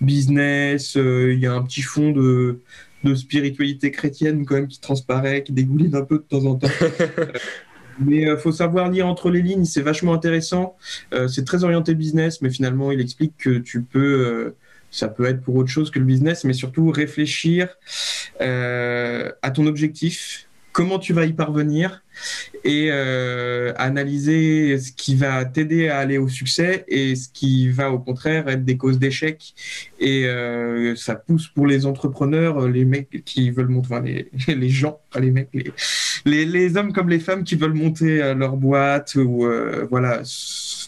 business. Il y a un petit fond de, de spiritualité chrétienne quand même qui transparaît, qui dégouline un peu de temps en temps. mais il euh, faut savoir lire entre les lignes, c'est vachement intéressant. Euh, c'est très orienté business, mais finalement, il explique que tu peux, euh, ça peut être pour autre chose que le business, mais surtout réfléchir à ton objectif, comment tu vas y parvenir et euh, analyser ce qui va t'aider à aller au succès et ce qui va au contraire être des causes d'échec. Et euh, ça pousse pour les entrepreneurs, les mecs qui veulent monter, enfin les, les gens, pas les mecs, les, les, hommes comme les femmes qui veulent monter euh, leur boîte ou voilà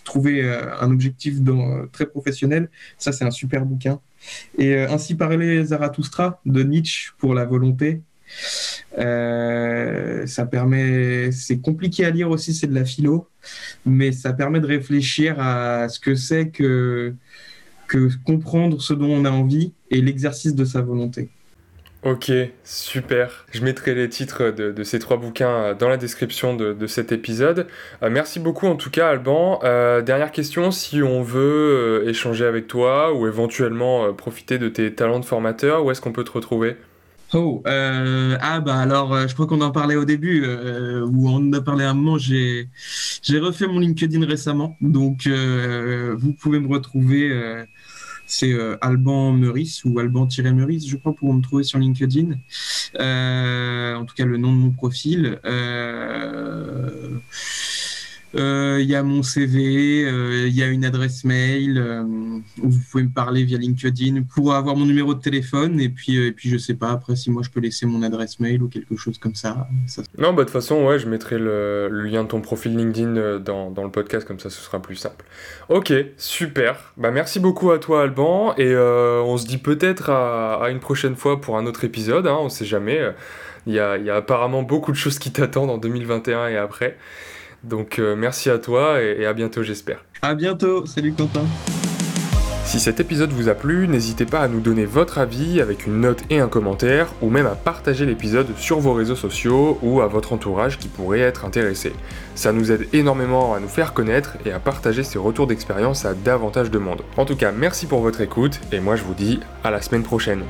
trouver un objectif dans, très professionnel. Ça, c'est un super bouquin. Et ainsi parlait Zarathustra de Nietzsche pour la volonté. Euh, ça permet, c'est compliqué à lire aussi, c'est de la philo, mais ça permet de réfléchir à ce que c'est que, que comprendre ce dont on a envie et l'exercice de sa volonté. Ok, super. Je mettrai les titres de, ces trois bouquins dans la description de, cet épisode. Euh, merci beaucoup en tout cas Alban. Euh, dernière question, si on veut échanger avec toi ou éventuellement profiter de tes talents de formateur, où est-ce qu'on peut te retrouver? Oh, euh, ah bah alors, euh, je crois qu'on en parlait au début, euh, ou on en a parlé un moment, j'ai, refait mon LinkedIn récemment, donc vous pouvez me retrouver, c'est Alban Meurice ou Alban-Meurice, je crois, pour me trouver sur LinkedIn, en tout cas le nom de mon profil. Euh, il y a mon CV, euh, il y a une adresse mail euh, où vous pouvez me parler via LinkedIn pour avoir mon numéro de téléphone et puis et puis je sais pas après si moi je peux laisser mon adresse mail ou quelque chose comme ça. Non bah de toute façon ouais je mettrai le, lien de ton profil LinkedIn dans, le podcast comme ça ce sera plus simple. Ok super bah merci beaucoup à toi Alban et on se dit peut-être à, une prochaine fois pour un autre épisode hein, on sait jamais. Il il y a apparemment beaucoup de choses qui t'attendent en 2021 et après. Donc euh, merci à toi et, à bientôt j'espère. À bientôt, salut Quentin. Si cet épisode vous a plu, n'hésitez pas à nous donner votre avis avec une note et un commentaire, ou même à partager l'épisode sur vos réseaux sociaux ou à votre entourage qui pourrait être intéressé. Ça nous aide énormément à nous faire connaître et à partager ces retours d'expérience à davantage de monde. En tout cas, merci pour votre écoute, et moi je vous dis à la semaine prochaine.